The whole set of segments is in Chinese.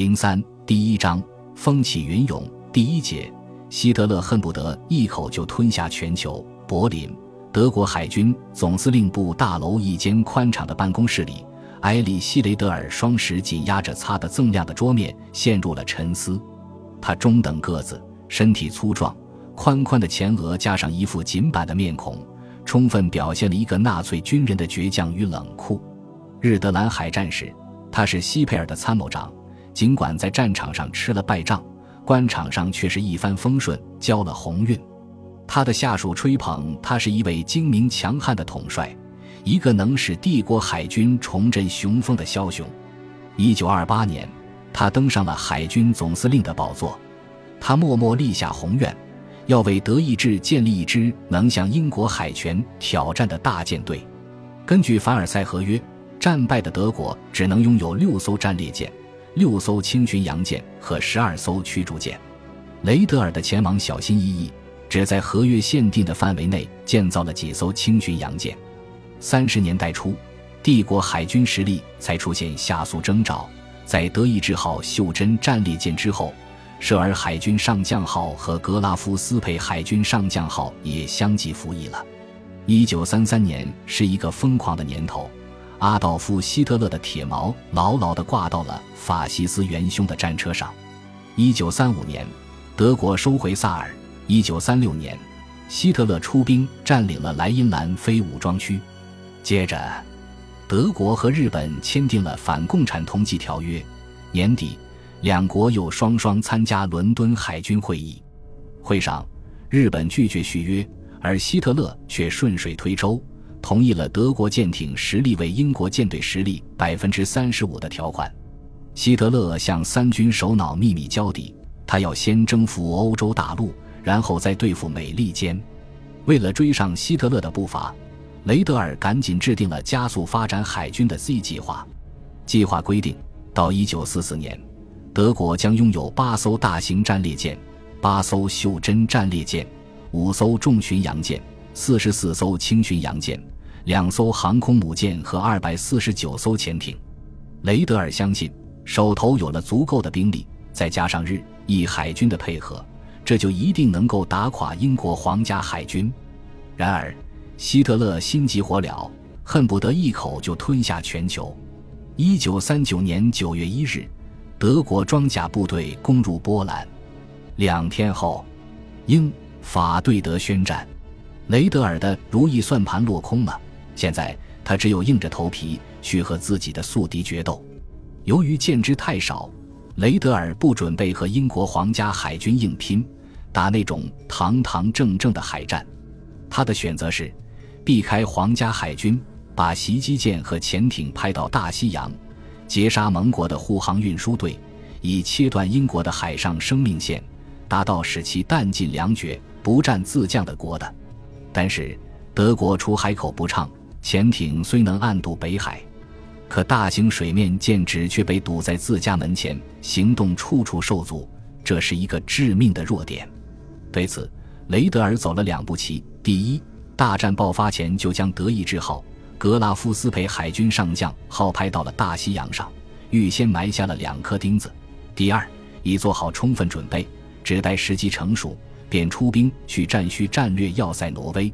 零三第一章风起云涌第一节，希特勒恨不得一口就吞下全球。柏林，德国海军总司令部大楼一间宽敞的办公室里，埃里希雷德尔双手紧压着擦得锃亮的桌面，陷入了沉思。他中等个子，身体粗壮，宽宽的前额加上一副紧板的面孔，充分表现了一个纳粹军人的倔强与冷酷。日德兰海战时，他是希佩尔的参谋长。尽管在战场上吃了败仗，官场上却是一帆风顺，交了鸿运。他的下属吹捧他是一位精明强悍的统帅，一个能使帝国海军重振雄风的枭雄。一九二八年，他登上了海军总司令的宝座。他默默立下宏愿，要为德意志建立一支能向英国海权挑战的大舰队。根据凡尔赛合约，战败的德国只能拥有六艘战列舰。六艘轻巡洋舰和十二艘驱逐舰，雷德尔的前往小心翼翼，只在合约限定的范围内建造了几艘轻巡洋舰。三十年代初，帝国海军实力才出现下速征兆。在德意志号袖珍战列舰之后，舍尔海军上将号和格拉夫斯佩海军上将号也相继服役了。一九三三年是一个疯狂的年头。阿道夫·希特勒的铁矛牢牢地挂到了法西斯元凶的战车上。一九三五年，德国收回萨尔。一九三六年，希特勒出兵占领了莱茵兰非武装区。接着，德国和日本签订了反共产通缉条约。年底，两国又双双参加伦敦海军会议。会上，日本拒绝续约，而希特勒却顺水推舟。同意了德国舰艇实力为英国舰队实力百分之三十五的条款。希特勒向三军首脑秘密交底，他要先征服欧洲大陆，然后再对付美利坚。为了追上希特勒的步伐，雷德尔赶紧制定了加速发展海军的 Z 计划。计划规定，到一九四四年，德国将拥有八艘大型战列舰、八艘袖珍战列舰、五艘重巡洋舰。四十四艘轻巡洋舰，两艘航空母舰和二百四十九艘潜艇。雷德尔相信，手头有了足够的兵力，再加上日意海军的配合，这就一定能够打垮英国皇家海军。然而，希特勒心急火燎，恨不得一口就吞下全球。一九三九年九月一日，德国装甲部队攻入波兰。两天后，英法对德宣战。雷德尔的如意算盘落空了，现在他只有硬着头皮去和自己的宿敌决斗。由于舰只太少，雷德尔不准备和英国皇家海军硬拼，打那种堂堂正正的海战。他的选择是避开皇家海军，把袭击舰和潜艇派到大西洋，截杀盟国的护航运输队，以切断英国的海上生命线，达到使其弹尽粮绝、不战自降的国的。但是，德国出海口不畅，潜艇虽能暗渡北海，可大型水面舰只却被堵在自家门前，行动处处受阻，这是一个致命的弱点。对此，雷德尔走了两步棋：第一，大战爆发前就将德意志号、格拉夫斯培海军上将号派到了大西洋上，预先埋下了两颗钉子；第二，已做好充分准备，只待时机成熟。便出兵去占据战略要塞挪威。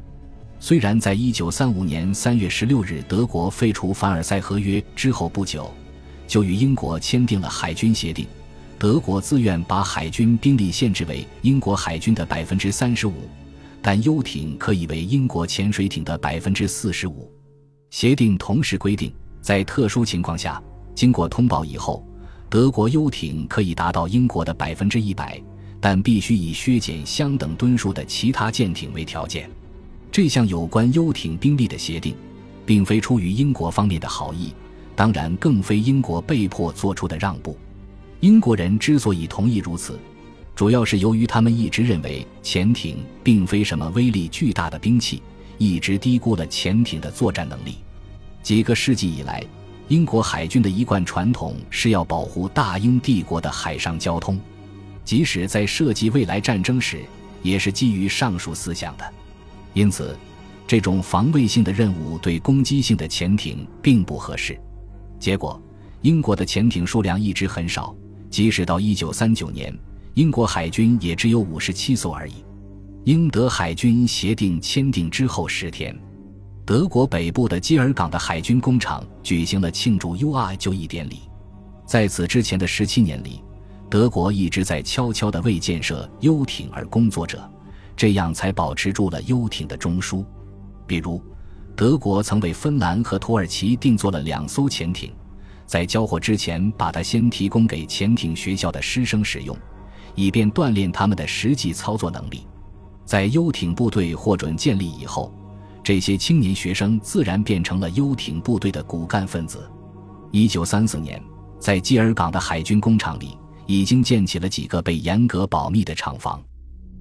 虽然在一九三五年三月十六日德国废除凡尔赛合约之后不久，就与英国签订了海军协定，德国自愿把海军兵力限制为英国海军的百分之三十五，但游艇可以为英国潜水艇的百分之四十五。协定同时规定，在特殊情况下，经过通报以后，德国游艇可以达到英国的百分之一百。但必须以削减相等吨数的其他舰艇为条件。这项有关游艇兵力的协定，并非出于英国方面的好意，当然更非英国被迫做出的让步。英国人之所以同意如此，主要是由于他们一直认为潜艇并非什么威力巨大的兵器，一直低估了潜艇的作战能力。几个世纪以来，英国海军的一贯传统是要保护大英帝国的海上交通。即使在设计未来战争时，也是基于上述思想的。因此，这种防卫性的任务对攻击性的潜艇并不合适。结果，英国的潜艇数量一直很少，即使到1939年，英国海军也只有57艘而已。英德海军协定签订之后十天，德国北部的基尔港的海军工厂举行了庆祝 UR 就义典礼。在此之前的十七年里，德国一直在悄悄地为建设游艇而工作着，这样才保持住了游艇的中枢。比如，德国曾为芬兰和土耳其定做了两艘潜艇，在交货之前，把它先提供给潜艇学校的师生使用，以便锻炼他们的实际操作能力。在游艇部队获准建立以后，这些青年学生自然变成了游艇部队的骨干分子。一九三四年，在基尔港的海军工厂里，已经建起了几个被严格保密的厂房。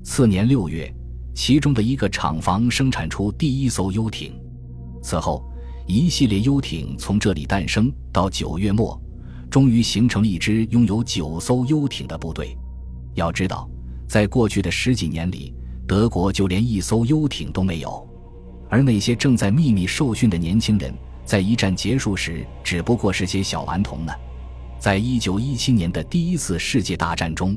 次年六月，其中的一个厂房生产出第一艘游艇。此后，一系列游艇从这里诞生。到九月末，终于形成了一支拥有九艘游艇的部队。要知道，在过去的十几年里，德国就连一艘游艇都没有，而那些正在秘密受训的年轻人，在一战结束时只不过是些小顽童呢。在一九一七年的第一次世界大战中，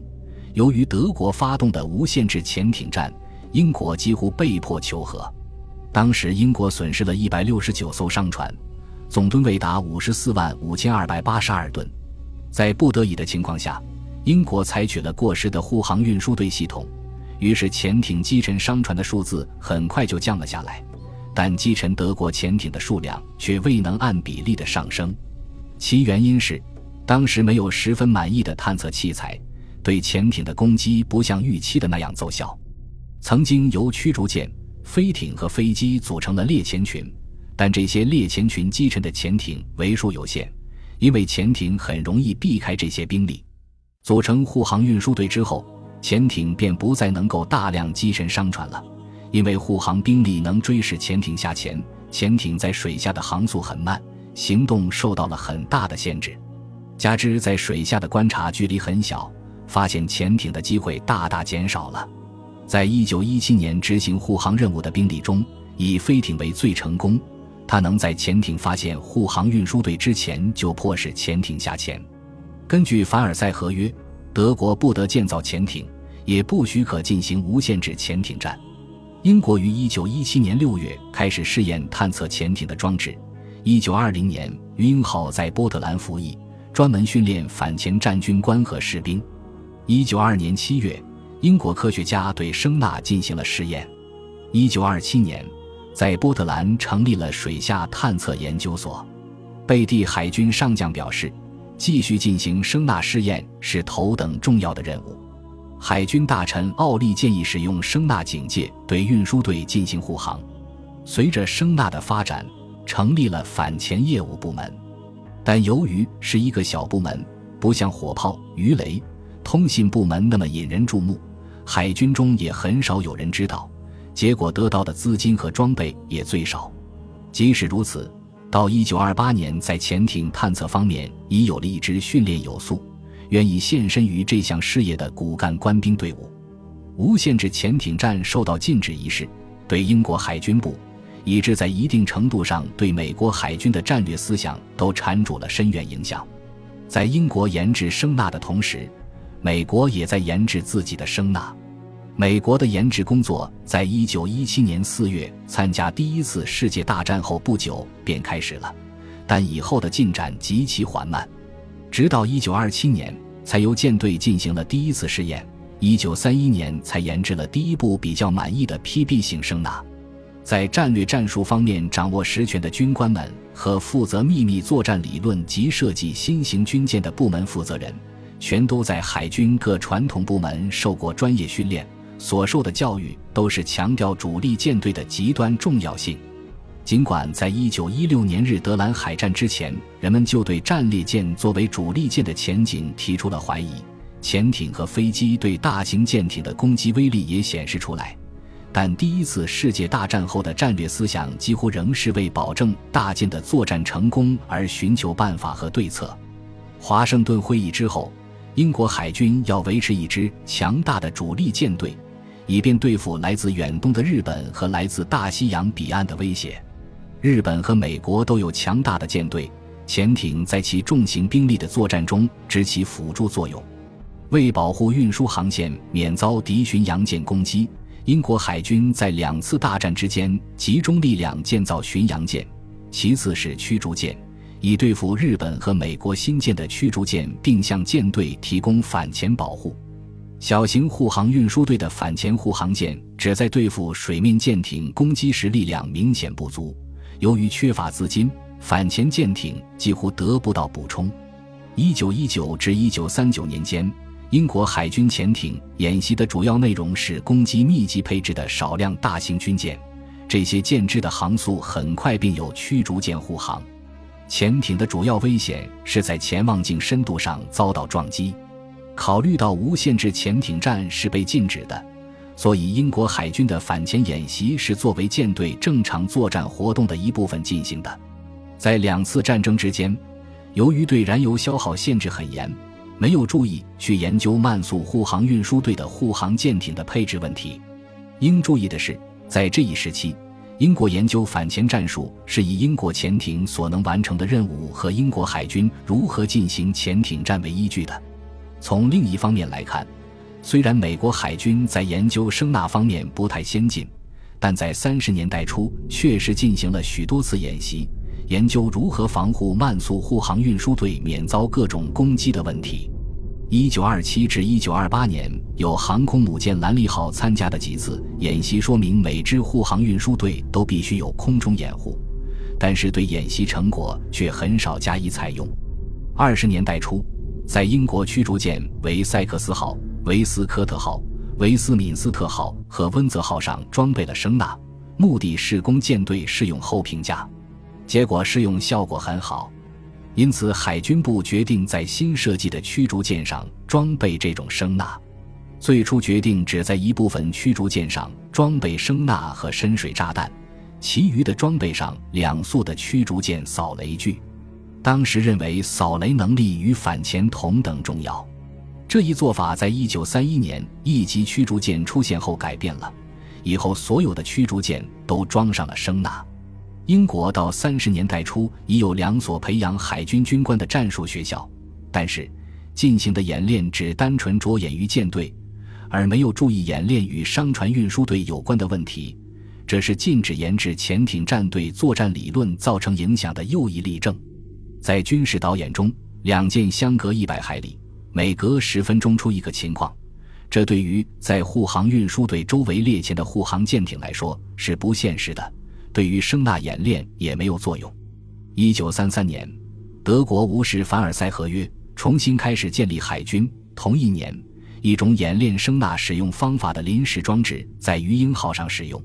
由于德国发动的无限制潜艇战，英国几乎被迫求和。当时英国损失了一百六十九艘商船，总吨位达五十四万五千二百八十二吨。在不得已的情况下，英国采取了过时的护航运输队系统。于是，潜艇击沉商船的数字很快就降了下来，但击沉德国潜艇的数量却未能按比例的上升。其原因是，当时没有十分满意的探测器材，对潜艇的攻击不像预期的那样奏效。曾经由驱逐舰、飞艇和飞机组成的猎潜群，但这些猎潜群击沉的潜艇为数有限，因为潜艇很容易避开这些兵力。组成护航运输队之后。潜艇便不再能够大量击沉商船了，因为护航兵力能追使潜艇下潜，潜艇在水下的航速很慢，行动受到了很大的限制。加之在水下的观察距离很小，发现潜艇的机会大大减少了。在一九一七年执行护航任务的兵力中，以飞艇为最成功，它能在潜艇发现护航运输队之前就迫使潜艇下潜。根据凡尔赛合约。德国不得建造潜艇，也不许可进行无限制潜艇战。英国于1917年6月开始试验探测潜艇的装置。1920年，英号在波特兰服役，专门训练反潜战军官和士兵。1922年7月，英国科学家对声纳进行了试验。1927年，在波特兰成立了水下探测研究所。贝蒂海军上将表示。继续进行声纳试验是头等重要的任务。海军大臣奥利建议使用声纳警戒对运输队进行护航。随着声纳的发展，成立了反潜业务部门。但由于是一个小部门，不像火炮、鱼雷、通信部门那么引人注目，海军中也很少有人知道。结果得到的资金和装备也最少。即使如此。到一九二八年，在潜艇探测方面已有了一支训练有素、愿意献身于这项事业的骨干官兵队伍。无限制潜艇战受到禁止一事，对英国海军部，以致在一定程度上对美国海军的战略思想都缠住了深远影响。在英国研制声纳的同时，美国也在研制自己的声纳。美国的研制工作在一九一七年四月参加第一次世界大战后不久便开始了，但以后的进展极其缓慢，直到一九二七年才由舰队进行了第一次试验，一九三一年才研制了第一部比较满意的 PB 型声纳。在战略战术方面掌握实权的军官们和负责秘密作战理论及设计新型军舰的部门负责人，全都在海军各传统部门受过专业训练。所受的教育都是强调主力舰队的极端重要性。尽管在一九一六年日德兰海战之前，人们就对战列舰作为主力舰的前景提出了怀疑，潜艇和飞机对大型舰艇的攻击威力也显示出来，但第一次世界大战后的战略思想几乎仍是为保证大舰的作战成功而寻求办法和对策。华盛顿会议之后，英国海军要维持一支强大的主力舰队。以便对付来自远东的日本和来自大西洋彼岸的威胁，日本和美国都有强大的舰队，潜艇在其重型兵力的作战中只起辅助作用。为保护运输航线免遭敌巡洋舰攻击，英国海军在两次大战之间集中力量建造巡洋舰，其次是驱逐舰，以对付日本和美国新建的驱逐舰，并向舰队提供反潜保护。小型护航运输队的反潜护航舰只在对付水面舰艇攻击时力量明显不足，由于缺乏资金，反潜舰艇几乎得不到补充。一九一九至一九三九年间。英国海军潜艇演习的主要内容是攻击密集配置的少量大型军舰，这些舰只的航速很快，并有驱逐舰护航。潜艇的主要危险是在潜望镜深度上遭到撞击。考虑到无限制潜艇战是被禁止的，所以英国海军的反潜演习是作为舰队正常作战活动的一部分进行的。在两次战争之间，由于对燃油消耗限制很严。没有注意去研究慢速护航运输队的护航舰艇的配置问题。应注意的是，在这一时期，英国研究反潜战术是以英国潜艇所能完成的任务和英国海军如何进行潜艇战为依据的。从另一方面来看，虽然美国海军在研究声呐方面不太先进，但在三十年代初确实进行了许多次演习。研究如何防护慢速护航运输队免遭各种攻击的问题。一九二七至一九二八年，有航空母舰兰利号参加的几次演习，说明每支护航运输队都必须有空中掩护，但是对演习成果却很少加以采用。二十年代初，在英国驱逐舰维塞克斯号、维斯科特号、维斯敏斯特号和温泽号上装备了声呐，目的是供舰队试用后评价。结果试用效果很好，因此海军部决定在新设计的驱逐舰上装备这种声纳。最初决定只在一部分驱逐舰上装备声纳和深水炸弹，其余的装备上两速的驱逐舰扫雷具。当时认为扫雷能力与反潜同等重要。这一做法在一九三一年一级驱逐舰出现后改变了，以后所有的驱逐舰都装上了声纳。英国到三十年代初已有两所培养海军军官的战术学校，但是进行的演练只单纯着眼于舰队，而没有注意演练与商船运输队有关的问题。这是禁止研制潜艇战队作战理论造成影响的又一例证。在军事导演中，两舰相隔一百海里，每隔十分钟出一个情况，这对于在护航运输队周围列前的护航舰艇来说是不现实的。对于声纳演练也没有作用。一九三三年，德国无视凡尔赛合约，重新开始建立海军。同一年，一种演练声纳使用方法的临时装置在鱼鹰号上使用。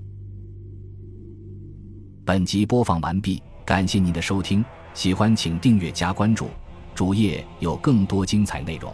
本集播放完毕，感谢您的收听，喜欢请订阅加关注，主页有更多精彩内容。